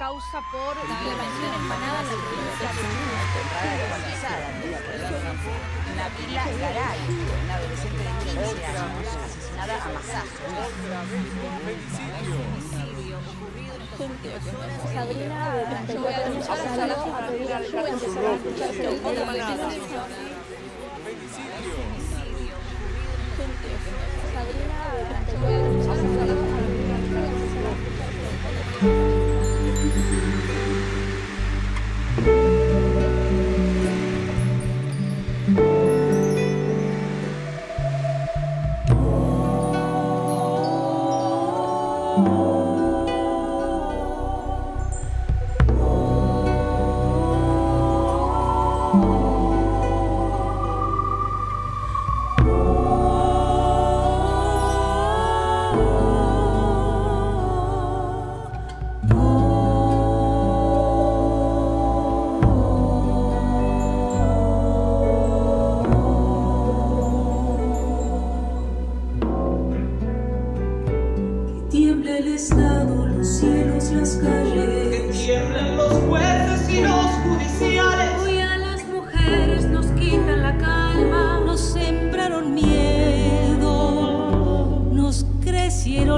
causa por la violación empanada la provincia de Navila Garay, una adolescente de 15 años, asesinada a masazos. Sabrina, de 24 años, asesinada a Sabrina, de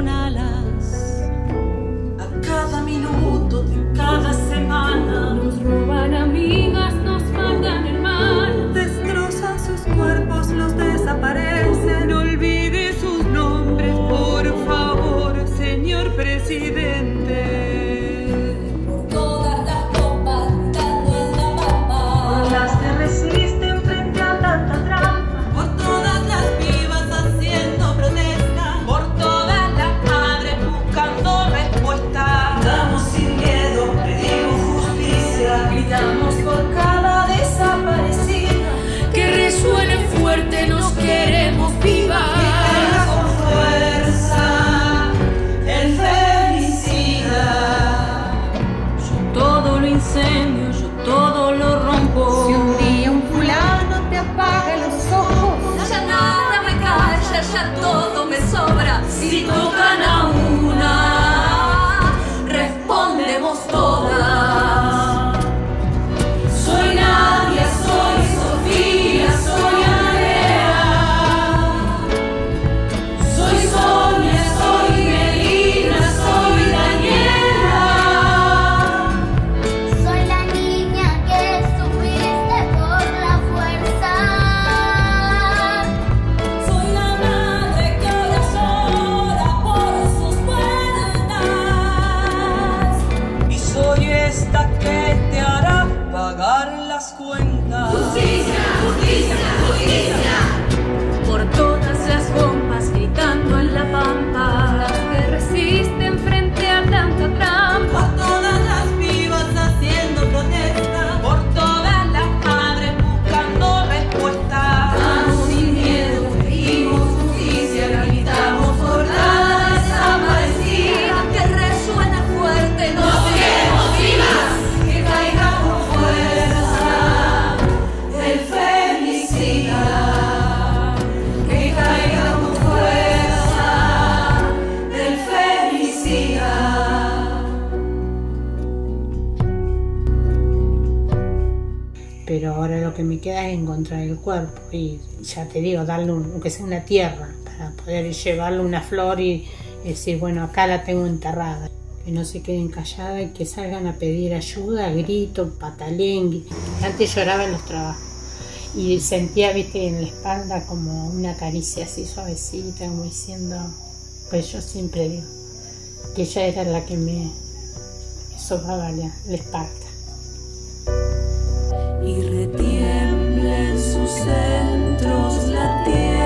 con alas. ya te digo, darle un, aunque sea una tierra, para poder llevarle una flor y decir, bueno, acá la tengo enterrada. Que no se queden calladas y que salgan a pedir ayuda, grito, patalengue. Antes lloraba en los trabajos y sentía, viste, en la espalda como una caricia así suavecita, como diciendo, pues yo siempre digo, que ella era la que me sobraba la, la espalda. Y retiempo centros la tierra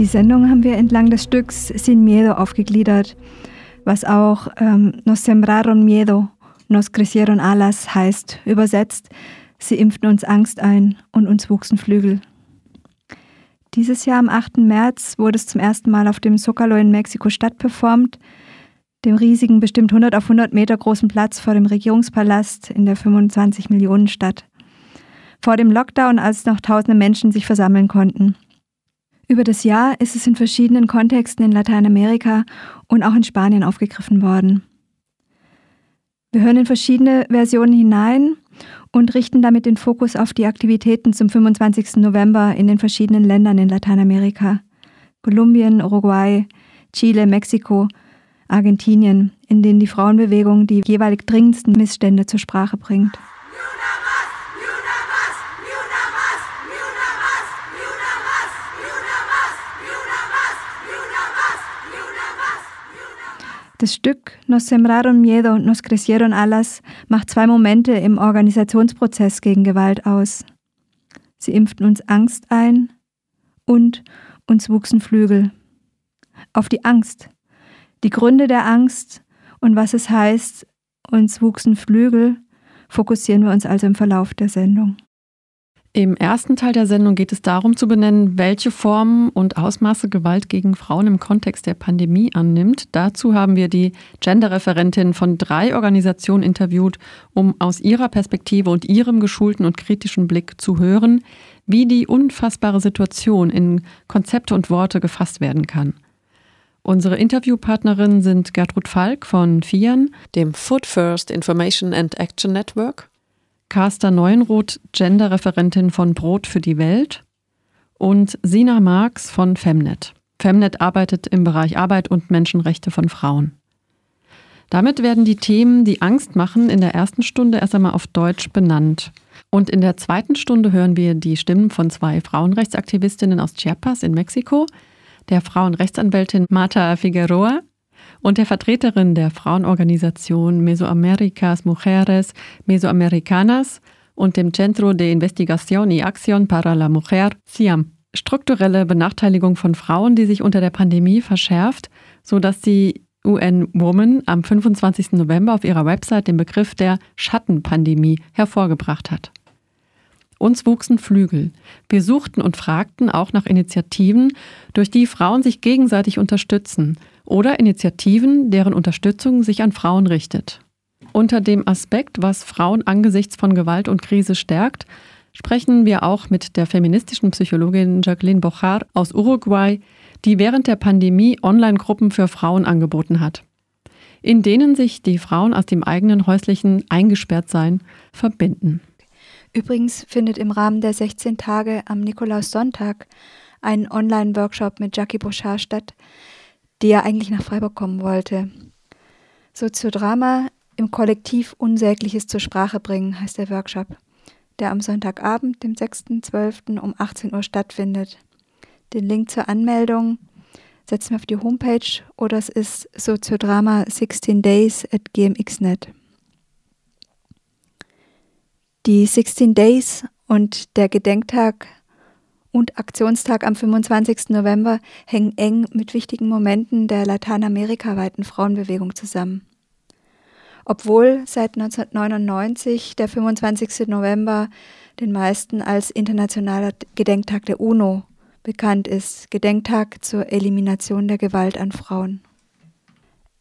Die Sendung haben wir entlang des Stücks Sin Miedo aufgegliedert, was auch ähm, Nos sembraron miedo, nos crecieron alas heißt, übersetzt, sie impften uns Angst ein und uns wuchsen Flügel. Dieses Jahr am 8. März wurde es zum ersten Mal auf dem Zocalo in Mexiko-Stadt performt, dem riesigen, bestimmt 100 auf 100 Meter großen Platz vor dem Regierungspalast in der 25 Millionen Stadt vor dem Lockdown, als noch tausende Menschen sich versammeln konnten. Über das Jahr ist es in verschiedenen Kontexten in Lateinamerika und auch in Spanien aufgegriffen worden. Wir hören in verschiedene Versionen hinein und richten damit den Fokus auf die Aktivitäten zum 25. November in den verschiedenen Ländern in Lateinamerika. Kolumbien, Uruguay, Chile, Mexiko, Argentinien, in denen die Frauenbewegung die jeweilig dringendsten Missstände zur Sprache bringt. Das Stück Nos sembraron miedo, nos crecieron alas macht zwei Momente im Organisationsprozess gegen Gewalt aus. Sie impften uns Angst ein und uns wuchsen Flügel. Auf die Angst, die Gründe der Angst und was es heißt, uns wuchsen Flügel, fokussieren wir uns also im Verlauf der Sendung. Im ersten Teil der Sendung geht es darum zu benennen, welche Formen und Ausmaße Gewalt gegen Frauen im Kontext der Pandemie annimmt. Dazu haben wir die Genderreferentin von drei Organisationen interviewt, um aus ihrer Perspektive und ihrem geschulten und kritischen Blick zu hören, wie die unfassbare Situation in Konzepte und Worte gefasst werden kann. Unsere Interviewpartnerinnen sind Gertrud Falk von FIAN, dem Food First Information and Action Network, Carsta Neuenroth, Genderreferentin von Brot für die Welt und Sina Marx von Femnet. Femnet arbeitet im Bereich Arbeit und Menschenrechte von Frauen. Damit werden die Themen, die Angst machen, in der ersten Stunde erst einmal auf Deutsch benannt. Und in der zweiten Stunde hören wir die Stimmen von zwei Frauenrechtsaktivistinnen aus Chiapas in Mexiko, der Frauenrechtsanwältin Marta Figueroa und der Vertreterin der Frauenorganisation Mesoamericas Mujeres Mesoamericanas und dem Centro de Investigación y Acción para la Mujer, CIAM. Strukturelle Benachteiligung von Frauen, die sich unter der Pandemie verschärft, sodass die UN Woman am 25. November auf ihrer Website den Begriff der Schattenpandemie hervorgebracht hat. Uns wuchsen Flügel. Wir suchten und fragten auch nach Initiativen, durch die Frauen sich gegenseitig unterstützen oder Initiativen, deren Unterstützung sich an Frauen richtet. Unter dem Aspekt, was Frauen angesichts von Gewalt und Krise stärkt, sprechen wir auch mit der feministischen Psychologin Jacqueline Bochar aus Uruguay, die während der Pandemie Online-Gruppen für Frauen angeboten hat, in denen sich die Frauen aus dem eigenen häuslichen Eingesperrtsein verbinden. Übrigens findet im Rahmen der 16 Tage am Nikolaussonntag ein Online-Workshop mit Jackie Bochard statt, die ja eigentlich nach Freiburg kommen wollte. Soziodrama im Kollektiv Unsägliches zur Sprache bringen heißt der Workshop, der am Sonntagabend, dem 6.12. um 18 Uhr stattfindet. Den Link zur Anmeldung setzen wir auf die Homepage oder es ist Soziodrama 16 Days at gmx.net. Die 16 Days und der Gedenktag und Aktionstag am 25. November hängen eng mit wichtigen Momenten der lateinamerikaweiten Frauenbewegung zusammen. Obwohl seit 1999 der 25. November den meisten als internationaler Gedenktag der UNO bekannt ist, Gedenktag zur Elimination der Gewalt an Frauen.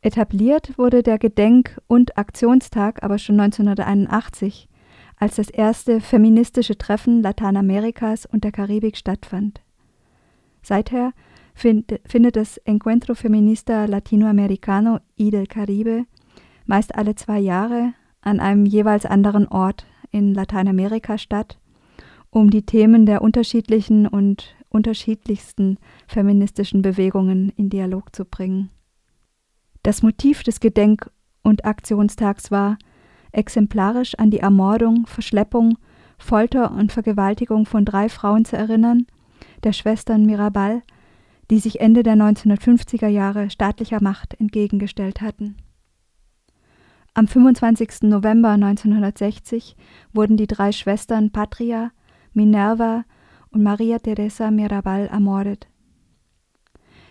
Etabliert wurde der Gedenk- und Aktionstag aber schon 1981 als das erste feministische Treffen Lateinamerikas und der Karibik stattfand. Seither find, findet das Encuentro Feminista Latinoamericano y del Caribe meist alle zwei Jahre an einem jeweils anderen Ort in Lateinamerika statt, um die Themen der unterschiedlichen und unterschiedlichsten feministischen Bewegungen in Dialog zu bringen. Das Motiv des Gedenk- und Aktionstags war, exemplarisch an die Ermordung, Verschleppung, Folter und Vergewaltigung von drei Frauen zu erinnern, der Schwestern Mirabal, die sich Ende der 1950er Jahre staatlicher Macht entgegengestellt hatten. Am 25. November 1960 wurden die drei Schwestern Patria, Minerva und Maria Teresa Mirabal ermordet.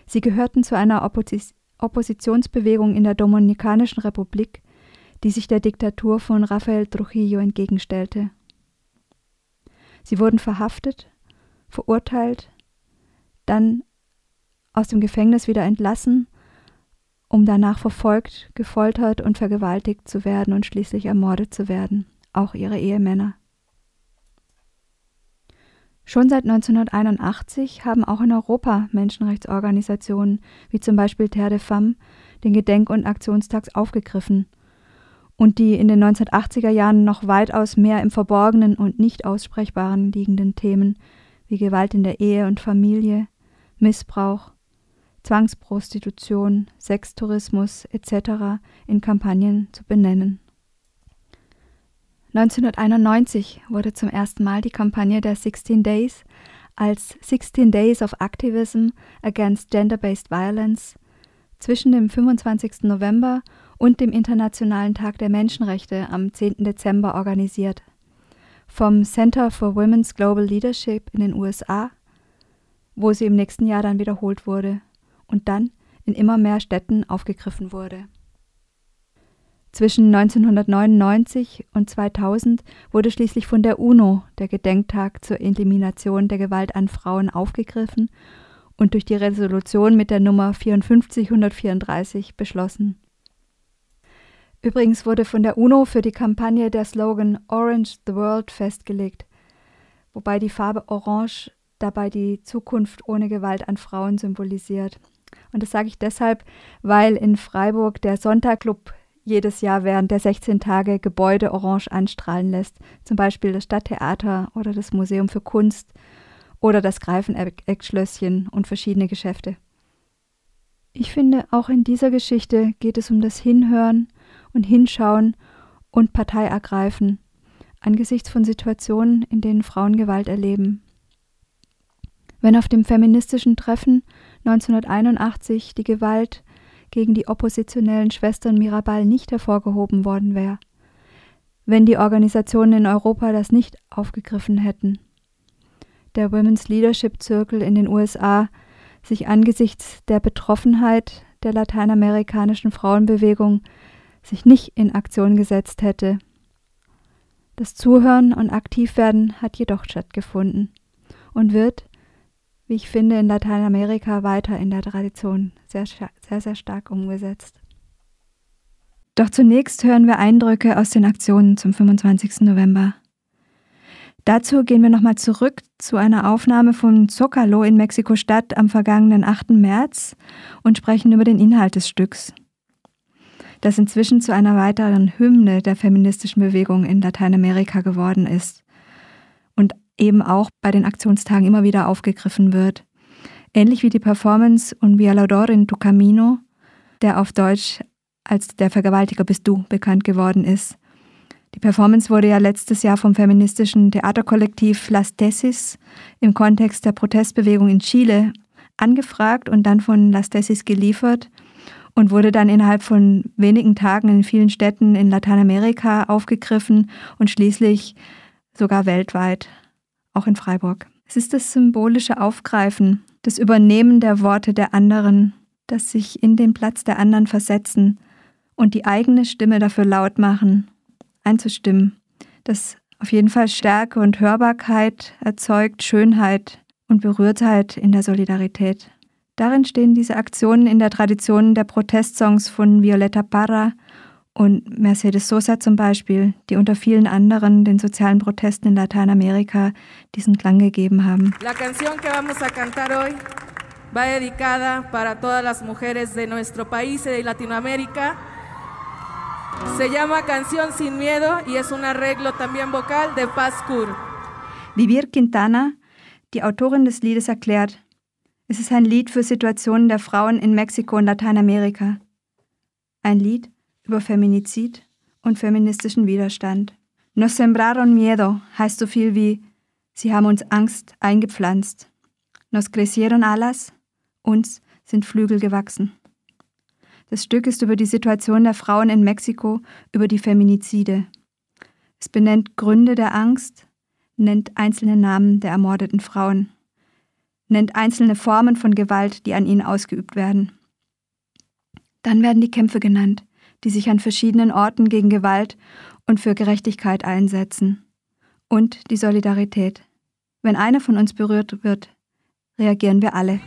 Sie gehörten zu einer Oppos Oppositionsbewegung in der Dominikanischen Republik, die sich der Diktatur von Rafael Trujillo entgegenstellte. Sie wurden verhaftet, verurteilt, dann aus dem Gefängnis wieder entlassen, um danach verfolgt, gefoltert und vergewaltigt zu werden und schließlich ermordet zu werden, auch ihre Ehemänner. Schon seit 1981 haben auch in Europa Menschenrechtsorganisationen wie zum Beispiel Terre de Femme den Gedenk- und Aktionstag aufgegriffen und die in den 1980er Jahren noch weitaus mehr im Verborgenen und nicht aussprechbaren liegenden Themen wie Gewalt in der Ehe und Familie, Missbrauch, Zwangsprostitution, Sextourismus etc. in Kampagnen zu benennen. 1991 wurde zum ersten Mal die Kampagne der 16 Days als 16 Days of Activism Against Gender-Based Violence zwischen dem 25. November und dem Internationalen Tag der Menschenrechte am 10. Dezember organisiert. Vom Center for Women's Global Leadership in den USA, wo sie im nächsten Jahr dann wiederholt wurde und dann in immer mehr Städten aufgegriffen wurde. Zwischen 1999 und 2000 wurde schließlich von der UNO der Gedenktag zur Elimination der Gewalt an Frauen aufgegriffen und durch die Resolution mit der Nummer 54134 beschlossen. Übrigens wurde von der UNO für die Kampagne der Slogan Orange the World festgelegt, wobei die Farbe Orange dabei die Zukunft ohne Gewalt an Frauen symbolisiert. Und das sage ich deshalb, weil in Freiburg der Sonntagclub jedes Jahr während der 16 Tage Gebäude orange anstrahlen lässt, zum Beispiel das Stadttheater oder das Museum für Kunst oder das Greifeneck-Schlösschen und verschiedene Geschäfte. Ich finde, auch in dieser Geschichte geht es um das Hinhören und Hinschauen und Partei ergreifen angesichts von Situationen, in denen Frauen Gewalt erleben. Wenn auf dem feministischen Treffen 1981 die Gewalt gegen die oppositionellen Schwestern Mirabal nicht hervorgehoben worden wäre, wenn die Organisationen in Europa das nicht aufgegriffen hätten. Der Women's Leadership Circle in den USA sich angesichts der Betroffenheit der lateinamerikanischen Frauenbewegung sich nicht in Aktion gesetzt hätte. Das Zuhören und Aktivwerden hat jedoch stattgefunden und wird, wie ich finde, in Lateinamerika weiter in der Tradition sehr, sehr, sehr stark umgesetzt. Doch zunächst hören wir Eindrücke aus den Aktionen zum 25. November. Dazu gehen wir nochmal zurück zu einer Aufnahme von Zocalo in Mexiko-Stadt am vergangenen 8. März und sprechen über den Inhalt des Stücks, das inzwischen zu einer weiteren Hymne der feministischen Bewegung in Lateinamerika geworden ist und eben auch bei den Aktionstagen immer wieder aufgegriffen wird. Ähnlich wie die Performance Un Violador in Tu Camino, der auf Deutsch als Der Vergewaltiger bist du bekannt geworden ist. Die Performance wurde ja letztes Jahr vom feministischen Theaterkollektiv Las Tesis im Kontext der Protestbewegung in Chile angefragt und dann von Las Tesis geliefert und wurde dann innerhalb von wenigen Tagen in vielen Städten in Lateinamerika aufgegriffen und schließlich sogar weltweit auch in Freiburg. Es ist das symbolische Aufgreifen, das Übernehmen der Worte der anderen, das sich in den Platz der anderen versetzen und die eigene Stimme dafür laut machen, einzustimmen, das auf jeden Fall Stärke und Hörbarkeit erzeugt, Schönheit und Berührtheit in der Solidarität. Darin stehen diese Aktionen in der Tradition der Protestsongs von Violeta Parra und Mercedes Sosa zum Beispiel, die unter vielen anderen den sozialen Protesten in Lateinamerika diesen Klang gegeben haben. La canción que vamos a cantar hoy va dedicada para todas las mujeres de nuestro país y de Latinoamérica. Se llama Canción sin Miedo y es un arreglo también vocal de Paz Kur. Vivir Quintana, die Autorin des Liedes, erklärt, es ist ein Lied für Situationen der Frauen in Mexiko und Lateinamerika. Ein Lied, über Feminizid und feministischen Widerstand. Nos sembraron miedo heißt so viel wie Sie haben uns Angst eingepflanzt. Nos crecieron alas, uns sind Flügel gewachsen. Das Stück ist über die Situation der Frauen in Mexiko, über die Feminizide. Es benennt Gründe der Angst, nennt einzelne Namen der ermordeten Frauen, nennt einzelne Formen von Gewalt, die an ihnen ausgeübt werden. Dann werden die Kämpfe genannt, die sich an verschiedenen Orten gegen Gewalt und für Gerechtigkeit einsetzen. Und die Solidarität. Wenn einer von uns berührt wird, reagieren wir alle.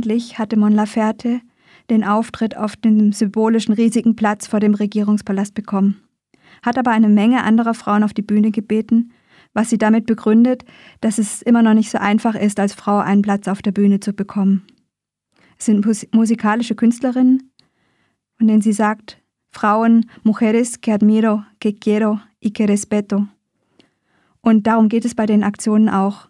Eigentlich hatte Mon Laferte den Auftritt auf dem symbolischen riesigen Platz vor dem Regierungspalast bekommen, hat aber eine Menge anderer Frauen auf die Bühne gebeten, was sie damit begründet, dass es immer noch nicht so einfach ist, als Frau einen Platz auf der Bühne zu bekommen. Es sind musikalische Künstlerinnen, von denen sie sagt, Frauen, mujeres que admiro, que quiero y que respeto. Und darum geht es bei den Aktionen auch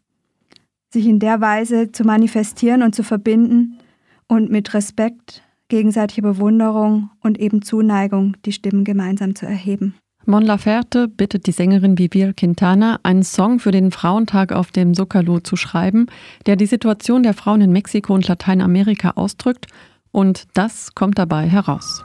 sich in der Weise zu manifestieren und zu verbinden und mit Respekt, gegenseitiger Bewunderung und eben Zuneigung die Stimmen gemeinsam zu erheben. Mon Laferte bittet die Sängerin Vivir Quintana, einen Song für den Frauentag auf dem Zocalo zu schreiben, der die Situation der Frauen in Mexiko und Lateinamerika ausdrückt, und das kommt dabei heraus.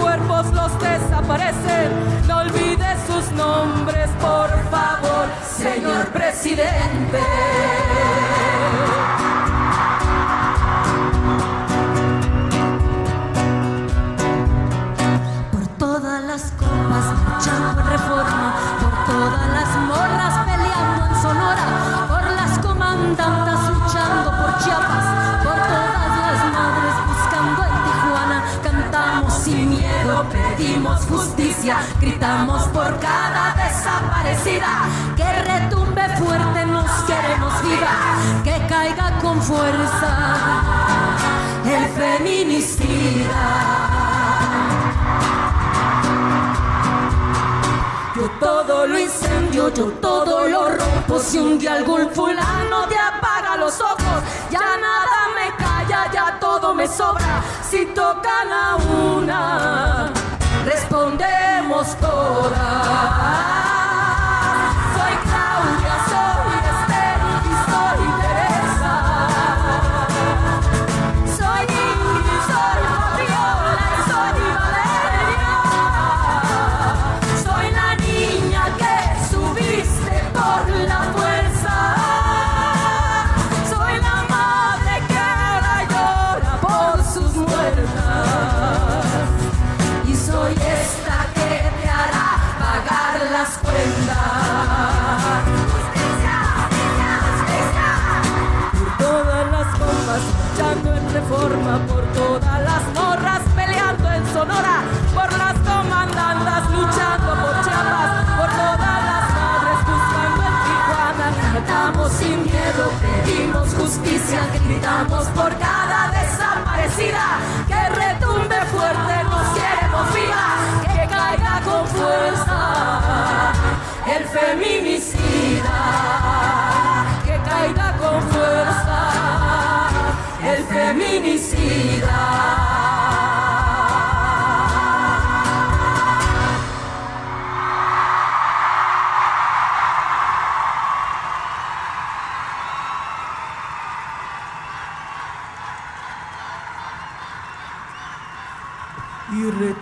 cuerpos, los desaparecen. No olvides sus nombres, por favor, señor presidente. Por todas las copas, luchando reforma, por todas las gritamos por cada desaparecida, que retumbe fuerte, nos queremos viva, que caiga con fuerza el feminicida. Yo todo lo incendio, yo todo lo rompo. Si un día algún fulano te apaga los ojos, ya nada me calla, ya todo me sobra. Si tocan a una, respondemos todas. Gritamos por cada desaparecida, que retumbe fuerte, nos queremos viva, que caiga con fuerza el feminicida,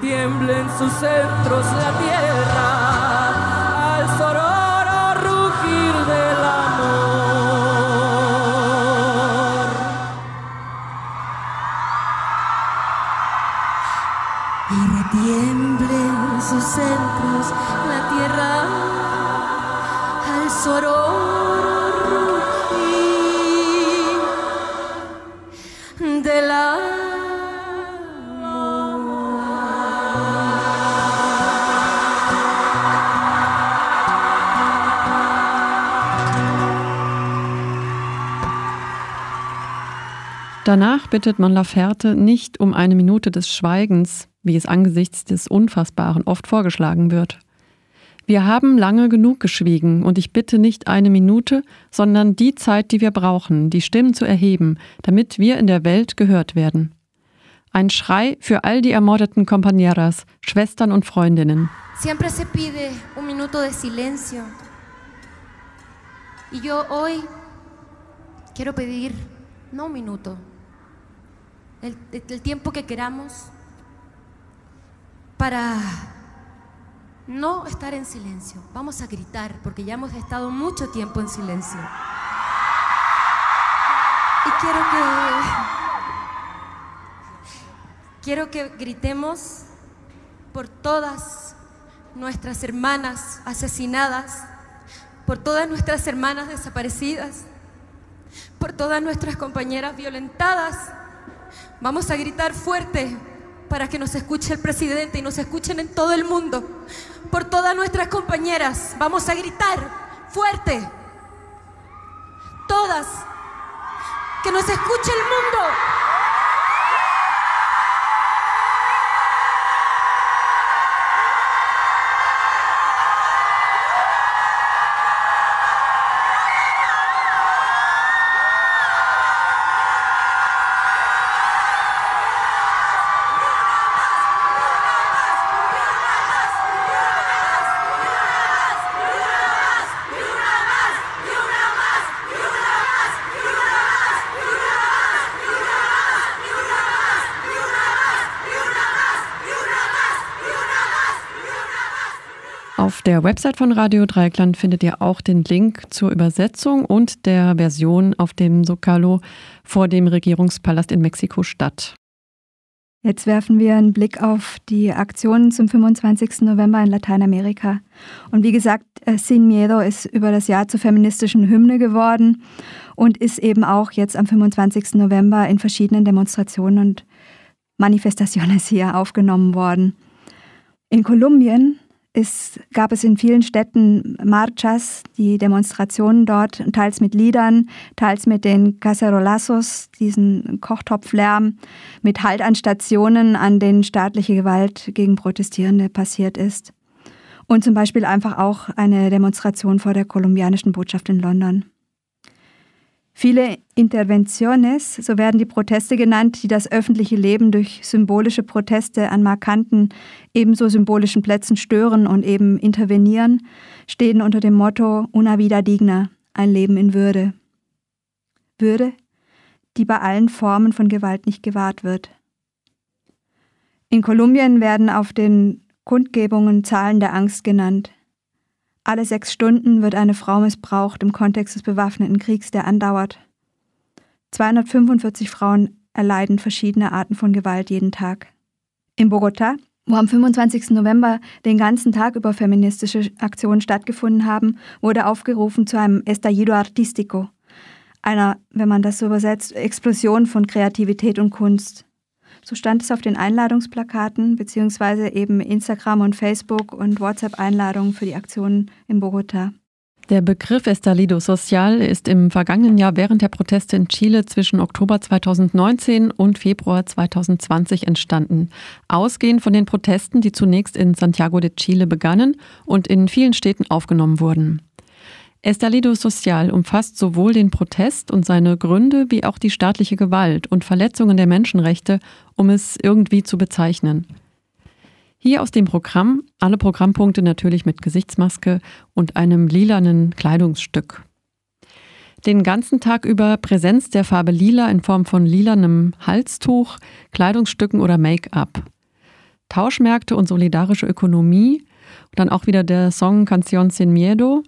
y retiemble en sus centros la tierra Danach bittet man Laferte nicht um eine Minute des Schweigens, wie es angesichts des Unfassbaren oft vorgeschlagen wird. Wir haben lange genug geschwiegen und ich bitte nicht eine Minute, sondern die Zeit, die wir brauchen, die Stimmen zu erheben, damit wir in der Welt gehört werden. Ein Schrei für all die ermordeten Compañeras, Schwestern und Freundinnen. Siempre se pide un minuto de silencio. Y yo hoy quiero pedir no un minuto, el, tiempo que queramos para no estar en silencio. Vamos a gritar porque ya hemos estado mucho tiempo en silencio. Y quiero que quiero que gritemos por todas nuestras hermanas asesinadas, por todas nuestras hermanas desaparecidas, por todas nuestras compañeras violentadas. Vamos a gritar fuerte para que nos escuche el presidente y nos escuchen en todo el mundo. Por todas nuestras compañeras, vamos a gritar fuerte. Todas. Que nos escuche el mundo. Auf der Website von Radio Dreikland findet ihr auch den Link zur Übersetzung und der Version auf dem Zocalo vor dem Regierungspalast in Mexiko-Stadt. Jetzt werfen wir einen Blick auf die Aktionen zum 25. November in Lateinamerika. Und wie gesagt, äh, Sin Miedo ist über das Jahr zur feministischen Hymne geworden und ist eben auch jetzt am 25. November in verschiedenen Demonstrationen und Manifestaciones hier aufgenommen worden. In Kolumbien es gab es in vielen Städten Marchas, die Demonstrationen dort, teils mit Liedern, teils mit den Cacerolazos, diesen Kochtopflärm, mit Halt an Stationen, an denen staatliche Gewalt gegen Protestierende passiert ist. Und zum Beispiel einfach auch eine Demonstration vor der kolumbianischen Botschaft in London. Viele Intervenciones, so werden die Proteste genannt, die das öffentliche Leben durch symbolische Proteste an markanten, ebenso symbolischen Plätzen stören und eben intervenieren, stehen unter dem Motto Una vida digna, ein Leben in Würde. Würde, die bei allen Formen von Gewalt nicht gewahrt wird. In Kolumbien werden auf den Kundgebungen Zahlen der Angst genannt. Alle sechs Stunden wird eine Frau missbraucht im Kontext des bewaffneten Kriegs, der andauert. 245 Frauen erleiden verschiedene Arten von Gewalt jeden Tag. In Bogotá, wo am 25. November den ganzen Tag über feministische Aktionen stattgefunden haben, wurde aufgerufen zu einem Estallido Artístico, einer, wenn man das so übersetzt, Explosion von Kreativität und Kunst. So stand es auf den Einladungsplakaten, beziehungsweise eben Instagram und Facebook und WhatsApp-Einladungen für die Aktionen in Bogota. Der Begriff Estalido Social ist im vergangenen Jahr während der Proteste in Chile zwischen Oktober 2019 und Februar 2020 entstanden. Ausgehend von den Protesten, die zunächst in Santiago de Chile begannen und in vielen Städten aufgenommen wurden. Estalido Social umfasst sowohl den Protest und seine Gründe wie auch die staatliche Gewalt und Verletzungen der Menschenrechte, um es irgendwie zu bezeichnen. Hier aus dem Programm, alle Programmpunkte natürlich mit Gesichtsmaske und einem lilanen Kleidungsstück. Den ganzen Tag über Präsenz der Farbe Lila in Form von lilanem Halstuch, Kleidungsstücken oder Make-up. Tauschmärkte und solidarische Ökonomie, dann auch wieder der Song Canción Sin Miedo,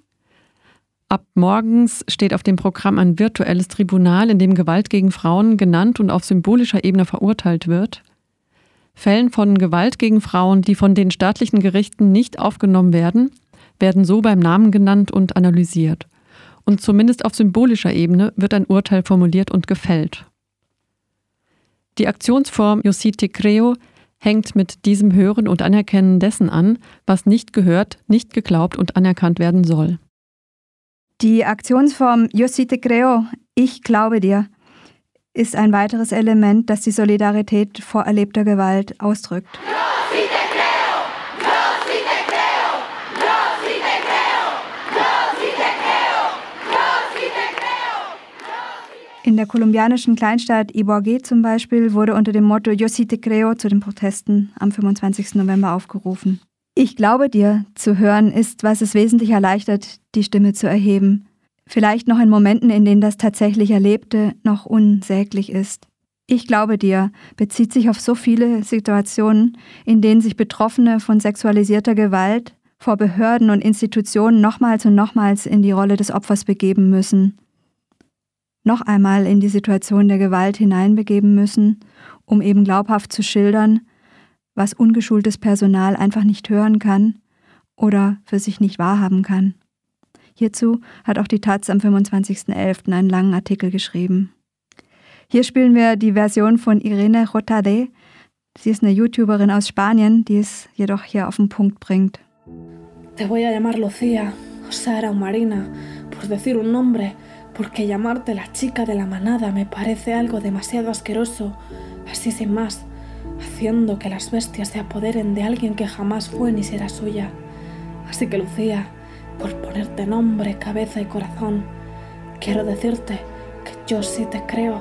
Ab morgens steht auf dem Programm ein virtuelles Tribunal, in dem Gewalt gegen Frauen genannt und auf symbolischer Ebene verurteilt wird. Fällen von Gewalt gegen Frauen, die von den staatlichen Gerichten nicht aufgenommen werden, werden so beim Namen genannt und analysiert. Und zumindest auf symbolischer Ebene wird ein Urteil formuliert und gefällt. Die Aktionsform Yosite Creo hängt mit diesem Hören und Anerkennen dessen an, was nicht gehört, nicht geglaubt und anerkannt werden soll. Die Aktionsform Yo sí te creo, ich glaube dir, ist ein weiteres Element, das die Solidarität vor erlebter Gewalt ausdrückt. In der kolumbianischen Kleinstadt Ibogué zum Beispiel wurde unter dem Motto Yo sí te creo zu den Protesten am 25. November aufgerufen. Ich glaube dir zu hören ist, was es wesentlich erleichtert, die Stimme zu erheben. Vielleicht noch in Momenten, in denen das tatsächlich Erlebte noch unsäglich ist. Ich glaube dir bezieht sich auf so viele Situationen, in denen sich Betroffene von sexualisierter Gewalt vor Behörden und Institutionen nochmals und nochmals in die Rolle des Opfers begeben müssen noch einmal in die Situation der Gewalt hineinbegeben müssen, um eben glaubhaft zu schildern, was ungeschultes Personal einfach nicht hören kann oder für sich nicht wahrhaben kann. Hierzu hat auch die Taz am 25.11. einen langen Artikel geschrieben. Hier spielen wir die Version von Irene Rotade. Sie ist eine YouTuberin aus Spanien, die es jedoch hier auf den Punkt bringt. Te voy a llamar Lucía, o Sara o Marina, por decir un nombre porque llamarte la chica de la manada me parece algo demasiado asqueroso, así sin más, haciendo que las bestias se apoderen de alguien que jamás fue ni será suya. Así que Lucía, por ponerte nombre, cabeza y corazón, quiero decirte que yo sí te creo,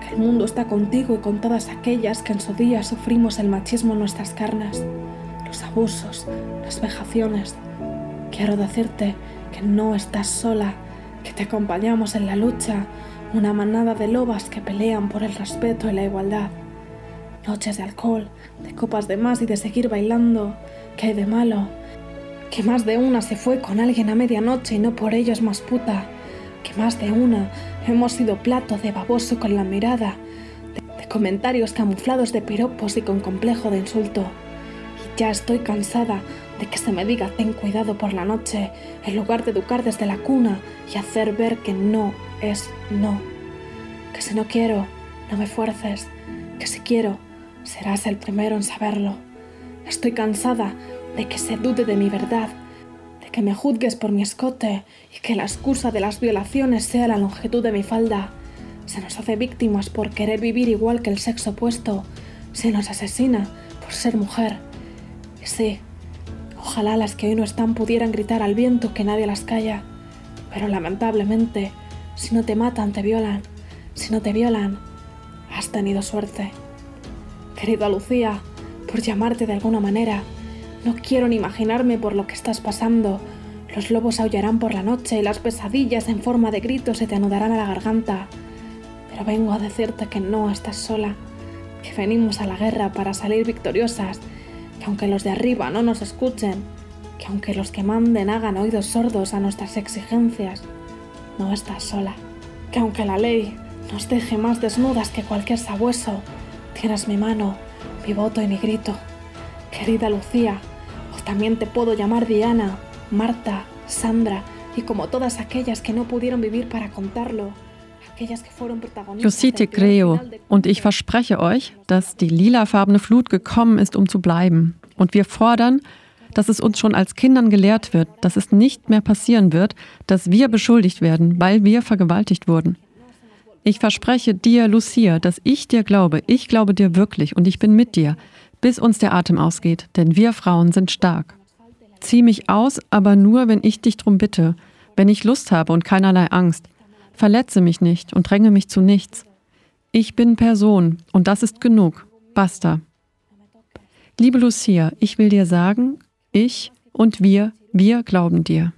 que el mundo está contigo y con todas aquellas que en su día sufrimos el machismo en nuestras carnes, los abusos, las vejaciones. Quiero decirte que no estás sola, que te acompañamos en la lucha, una manada de lobas que pelean por el respeto y la igualdad. Noches de alcohol, de copas de más y de seguir bailando, ¿qué hay de malo? Que más de una se fue con alguien a medianoche y no por ello es más puta. Que más de una hemos sido plato de baboso con la mirada, de, comentarios camuflados de piropos y con complejo de insulto. Y ya estoy cansada de que se me diga ten cuidado por la noche, en lugar de educar desde la cuna y hacer ver que no es no. Que si no quiero, no me fuerces, que si quiero, serás el primero en saberlo. Estoy cansada de que se dude de mi verdad, de que me juzgues por mi escote y que la excusa de las violaciones sea la longitud de mi falda. Se nos hace víctimas por querer vivir igual que el sexo opuesto. Se nos asesina por ser mujer. Y sí, Ojalá las que hoy no están pudieran gritar al viento que nadie las calla. Pero lamentablemente, si no te matan, te violan. Si no te violan, has tenido suerte. Querida Lucía, por llamarte de alguna manera, no quiero ni imaginarme por lo que estás pasando. Los lobos aullarán por la noche y las pesadillas en forma de gritos se te anudarán a la garganta. Pero vengo a decirte que no estás sola, que venimos a la guerra para salir victoriosas que aunque los de arriba no nos escuchen, que aunque los que manden hagan oídos sordos a nuestras exigencias, no estás sola. Que aunque la ley nos deje más desnudas que cualquier sabueso, tienes mi mano, mi voto y mi grito. Querida Lucía, o también te puedo llamar Diana, Marta, Sandra y como todas aquellas que no pudieron vivir para contarlo. Josite Creo und ich verspreche euch, dass die lilafarbene Flut gekommen ist, um zu bleiben. Und wir fordern, dass es uns schon als Kindern gelehrt wird, dass es nicht mehr passieren wird, dass wir beschuldigt werden, weil wir vergewaltigt wurden. Ich verspreche dir, Lucia, dass ich dir glaube, ich glaube dir wirklich und ich bin mit dir, bis uns der Atem ausgeht, denn wir Frauen sind stark. Zieh mich aus, aber nur, wenn ich dich drum bitte, wenn ich Lust habe und keinerlei Angst. Verletze mich nicht und dränge mich zu nichts. Ich bin Person und das ist genug. Basta. Liebe Lucia, ich will dir sagen, ich und wir, wir glauben dir.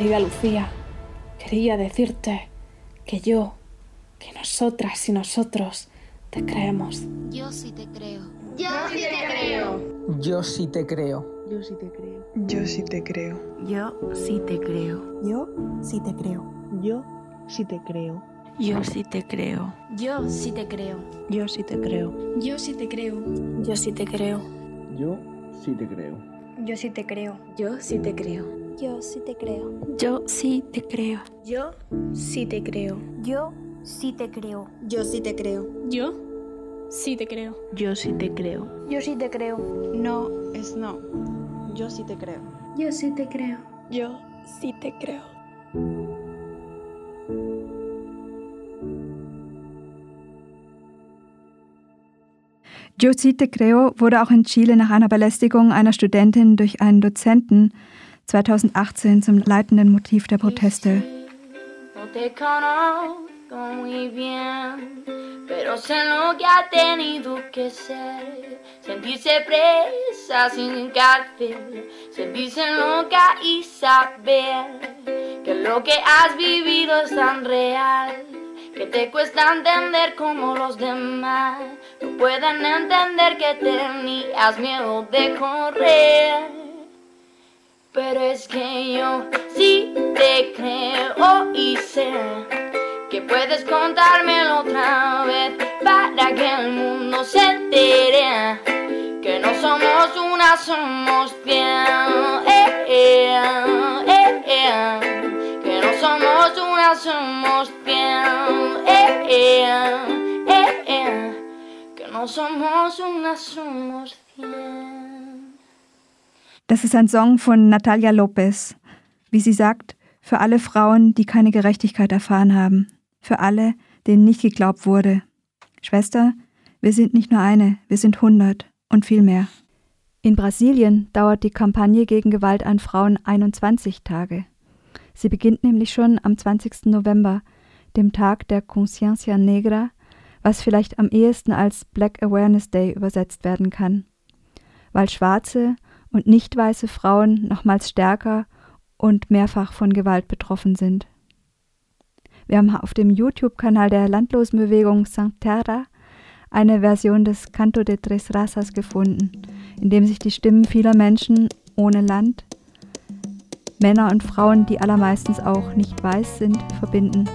Querida Lucía, quería decirte que yo, que nosotras y nosotros te creemos. Yo sí te creo. Yo sí te creo. Yo sí te creo. Yo sí te creo. Yo sí te creo. Yo sí te creo. Yo sí te creo. Yo sí te creo. Yo sí te creo. Yo sí te creo. Yo sí te creo. Yo sí te creo. Yo sí te creo. Yo sí te creo. Yo sí te creo. Yo sí te creo. Yo sí te creo. Yo sí te creo. Yo sí te creo. Yo sí te creo. Yo sí te creo. Yo sí te creo. Yo sí te creo. Yo sí te creo. No es no. Yo sí te creo. Yo sí te creo. Yo sí te creo. Te creo wurde auch in Chile nach einer Belästigung einer Studentin durch einen Dozenten 2018 zum leitenden Motiv der Proteste. que te cuesta entender como los demás no pueden entender que tenías miedo de correr. Pero es que yo sí te creo y sé que puedes contármelo otra vez para que el mundo se entere que no somos una, somos bien. Eh, eh. Somos bien. Eh, eh, eh, eh. Que no somos una, somos bien. Das ist ein Song von Natalia Lopez. Wie sie sagt, für alle Frauen, die keine Gerechtigkeit erfahren haben. Für alle, denen nicht geglaubt wurde. Schwester, wir sind nicht nur eine, wir sind hundert und viel mehr. In Brasilien dauert die Kampagne gegen Gewalt an Frauen 21 Tage. Sie beginnt nämlich schon am 20. November, dem Tag der Consciencia Negra, was vielleicht am ehesten als Black Awareness Day übersetzt werden kann. Weil schwarze und nicht weiße Frauen nochmals stärker und mehrfach von Gewalt betroffen sind. Wir haben auf dem YouTube-Kanal der Landlosenbewegung St. Terra eine Version des Canto de Tres Razas gefunden, in dem sich die Stimmen vieler Menschen ohne Land, Männer und Frauen, die allermeistens auch nicht weiß sind, verbinden.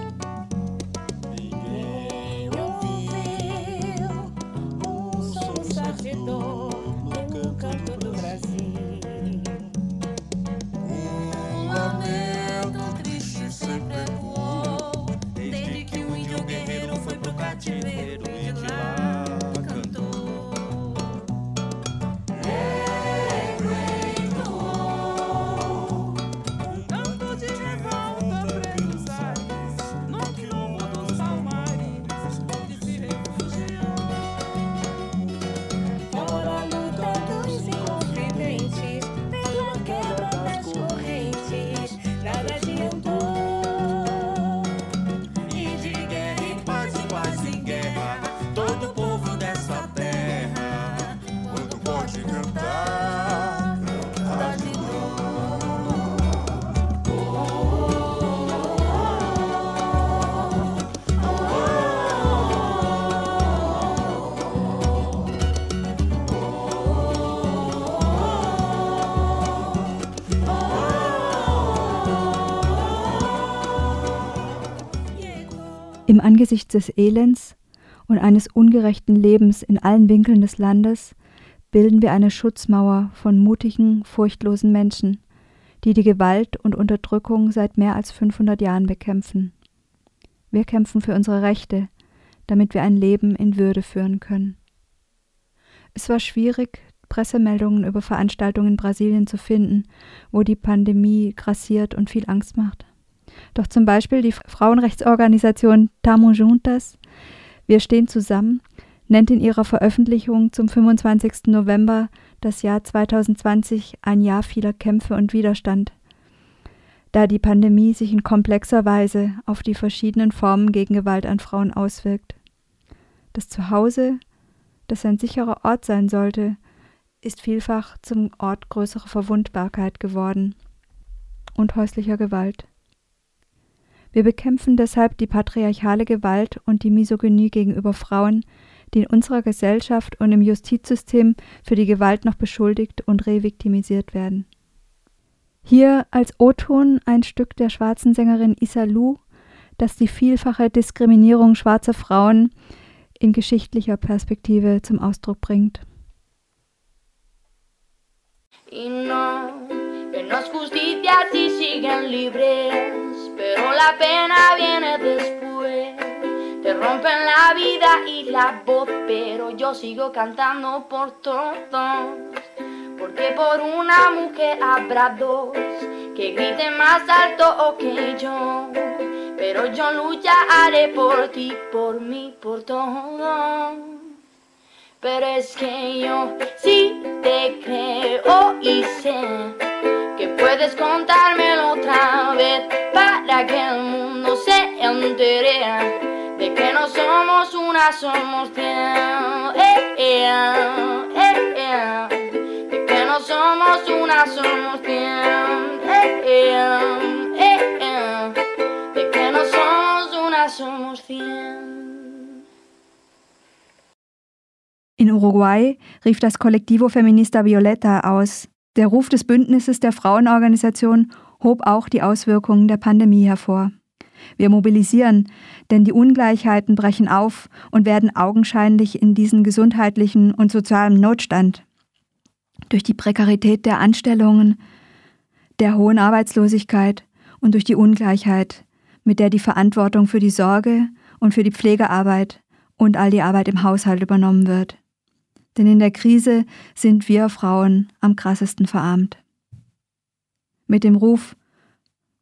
Im Angesicht des Elends und eines ungerechten Lebens in allen Winkeln des Landes bilden wir eine Schutzmauer von mutigen, furchtlosen Menschen, die die Gewalt und Unterdrückung seit mehr als 500 Jahren bekämpfen. Wir kämpfen für unsere Rechte, damit wir ein Leben in Würde führen können. Es war schwierig, Pressemeldungen über Veranstaltungen in Brasilien zu finden, wo die Pandemie grassiert und viel Angst macht. Doch zum Beispiel die Frauenrechtsorganisation Tamo Juntas, Wir stehen zusammen, nennt in ihrer Veröffentlichung zum 25. November das Jahr 2020 ein Jahr vieler Kämpfe und Widerstand, da die Pandemie sich in komplexer Weise auf die verschiedenen Formen gegen Gewalt an Frauen auswirkt. Das Zuhause, das ein sicherer Ort sein sollte, ist vielfach zum Ort größerer Verwundbarkeit geworden und häuslicher Gewalt. Wir bekämpfen deshalb die patriarchale Gewalt und die Misogynie gegenüber Frauen, die in unserer Gesellschaft und im Justizsystem für die Gewalt noch beschuldigt und reviktimisiert werden. Hier als O-Ton ein Stück der schwarzen Sängerin Issa Lu, das die vielfache Diskriminierung schwarzer Frauen in geschichtlicher Perspektive zum Ausdruck bringt. Y no, que no es justicia si siguen libres, pero la pena viene después. Te rompen la vida y la voz, pero yo sigo cantando por todos. Porque por una mujer habrá dos que griten más alto que yo. Pero yo lucharé por ti, por mí, por todo. Pero es que yo sí te creo y sé que puedes contármelo otra vez para que el mundo se entere de que no somos una, somos cien. Eh, eh, eh, eh. De que no somos una, somos cien. Eh, eh. De que no somos una, somos cien. In Uruguay rief das Kollektivo Feminista Violeta aus. Der Ruf des Bündnisses der Frauenorganisation hob auch die Auswirkungen der Pandemie hervor. Wir mobilisieren, denn die Ungleichheiten brechen auf und werden augenscheinlich in diesen gesundheitlichen und sozialen Notstand. Durch die Prekarität der Anstellungen, der hohen Arbeitslosigkeit und durch die Ungleichheit, mit der die Verantwortung für die Sorge und für die Pflegearbeit und all die Arbeit im Haushalt übernommen wird. Denn in der Krise sind wir Frauen am krassesten verarmt. Mit dem Ruf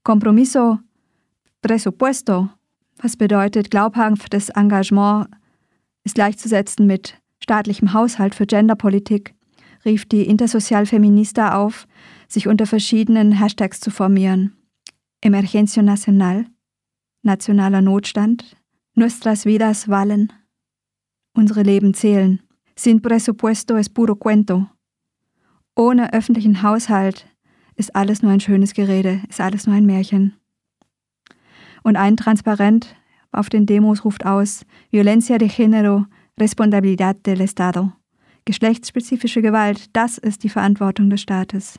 Compromiso Presupuesto, was bedeutet glaubhaftes Engagement, ist gleichzusetzen mit staatlichem Haushalt für Genderpolitik, rief die Intersocial Feminista auf, sich unter verschiedenen Hashtags zu formieren. Emergencia Nacional, nationaler Notstand, Nuestras vidas valen, unsere Leben zählen. Sin presupuesto es puro cuento. Ohne öffentlichen Haushalt ist alles nur ein schönes Gerede, ist alles nur ein Märchen. Und ein Transparent auf den Demos ruft aus Violencia de género, responsabilidad del Estado. Geschlechtsspezifische Gewalt, das ist die Verantwortung des Staates.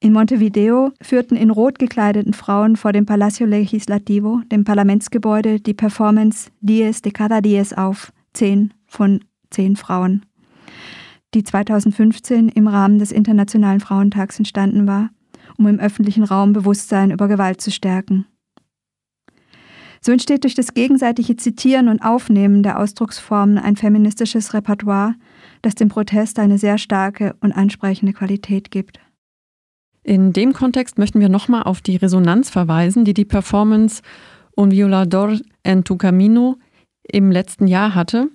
In Montevideo führten in rot gekleideten Frauen vor dem Palacio Legislativo, dem Parlamentsgebäude, die Performance Dies de cada Dies auf, zehn von zehn Frauen, die 2015 im Rahmen des Internationalen Frauentags entstanden war, um im öffentlichen Raum Bewusstsein über Gewalt zu stärken. So entsteht durch das gegenseitige Zitieren und Aufnehmen der Ausdrucksformen ein feministisches Repertoire, das dem Protest eine sehr starke und ansprechende Qualität gibt. In dem Kontext möchten wir nochmal auf die Resonanz verweisen, die die Performance Un Violador en tu Camino im letzten Jahr hatte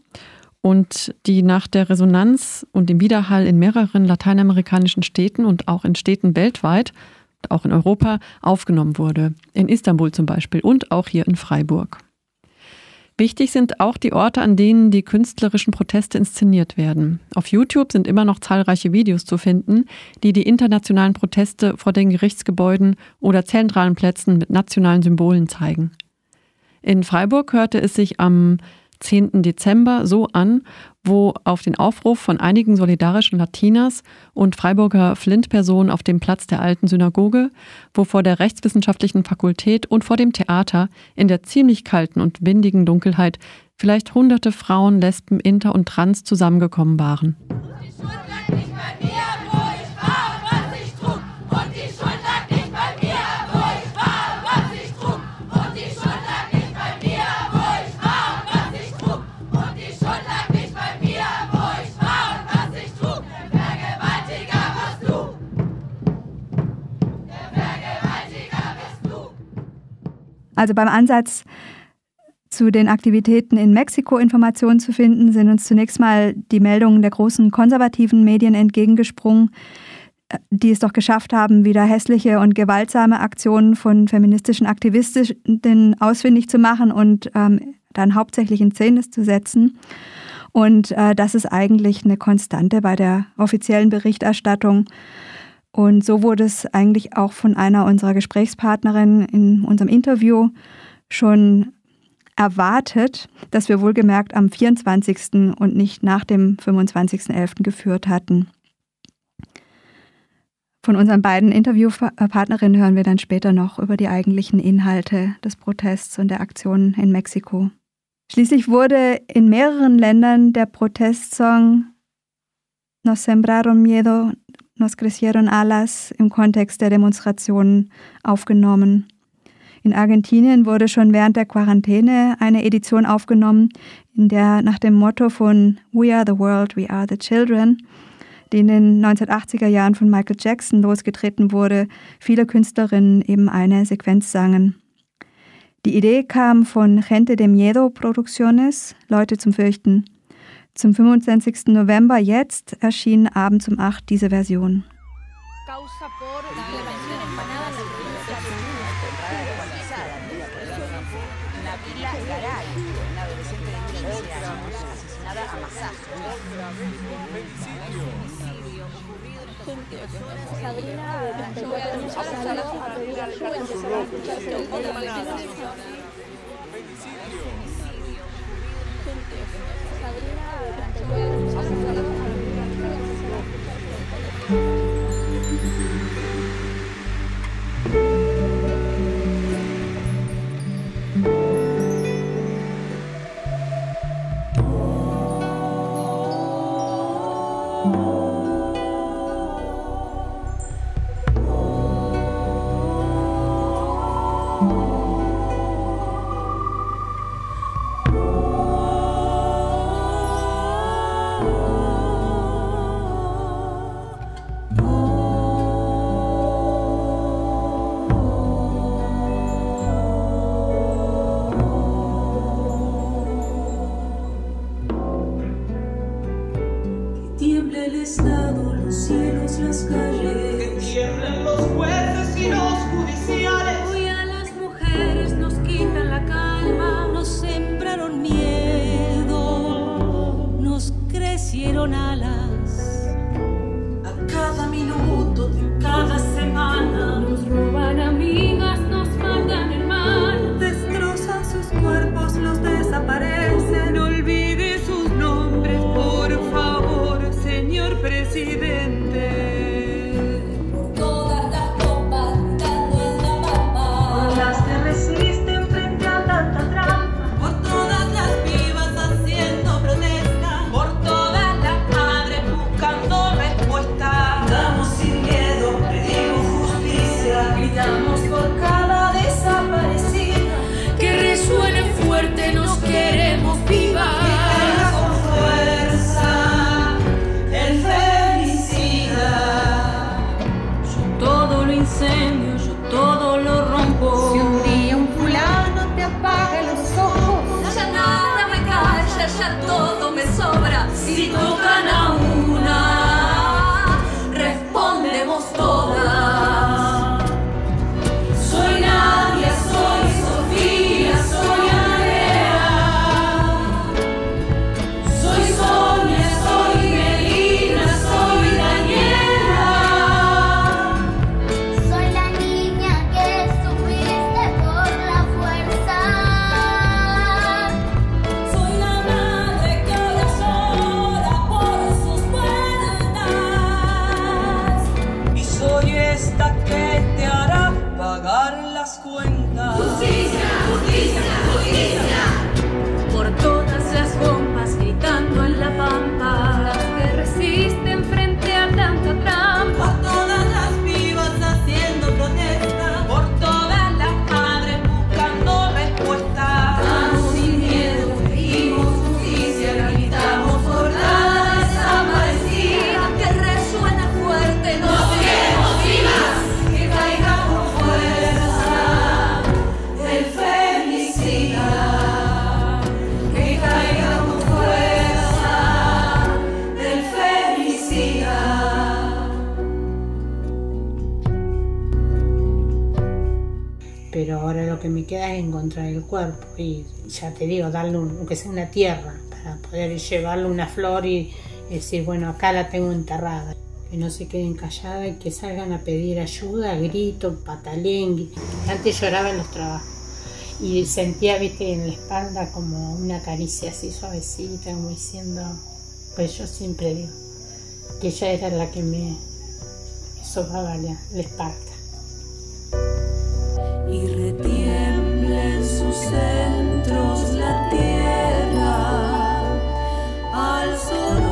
und die nach der Resonanz und dem Widerhall in mehreren lateinamerikanischen Städten und auch in Städten weltweit, auch in Europa, aufgenommen wurde. In Istanbul zum Beispiel und auch hier in Freiburg. Wichtig sind auch die Orte, an denen die künstlerischen Proteste inszeniert werden. Auf YouTube sind immer noch zahlreiche Videos zu finden, die die internationalen Proteste vor den Gerichtsgebäuden oder zentralen Plätzen mit nationalen Symbolen zeigen. In Freiburg hörte es sich am 10. Dezember so an, wo auf den Aufruf von einigen solidarischen Latinas und Freiburger Flint-Personen auf dem Platz der alten Synagoge, wo vor der Rechtswissenschaftlichen Fakultät und vor dem Theater in der ziemlich kalten und windigen Dunkelheit vielleicht hunderte Frauen, Lesben, Inter und Trans zusammengekommen waren. Also beim Ansatz zu den Aktivitäten in Mexiko Informationen zu finden, sind uns zunächst mal die Meldungen der großen konservativen Medien entgegengesprungen, die es doch geschafft haben, wieder hässliche und gewaltsame Aktionen von feministischen Aktivistinnen ausfindig zu machen und ähm, dann hauptsächlich in Szene zu setzen. Und äh, das ist eigentlich eine Konstante bei der offiziellen Berichterstattung. Und so wurde es eigentlich auch von einer unserer Gesprächspartnerinnen in unserem Interview schon erwartet, dass wir wohlgemerkt am 24. und nicht nach dem 25.11. geführt hatten. Von unseren beiden Interviewpartnerinnen hören wir dann später noch über die eigentlichen Inhalte des Protests und der Aktionen in Mexiko. Schließlich wurde in mehreren Ländern der Protestsong Nos sembraron miedo, nos crecieron alas im Kontext der Demonstrationen aufgenommen. In Argentinien wurde schon während der Quarantäne eine Edition aufgenommen, in der nach dem Motto von We are the world, we are the children die in den 1980er Jahren von Michael Jackson losgetreten wurde, viele Künstlerinnen eben eine Sequenz sangen. Die Idee kam von Gente de Miedo Producciones, Leute zum Fürchten. Zum 25. November jetzt erschien abends um 8 diese Version. Causa por Oh. Ya te digo, darle un, aunque sea una tierra, para poder llevarle una flor y, decir, bueno, acá la tengo enterrada. Que no se queden calladas y que salgan a pedir ayuda, grito, patalengue. Antes lloraba en los trabajos y sentía, viste, en la espalda como una caricia así suavecita, como diciendo, pues yo siempre digo, que ella era la que me, sobraba la, la Esparta. Y sus centros la tierra al sol.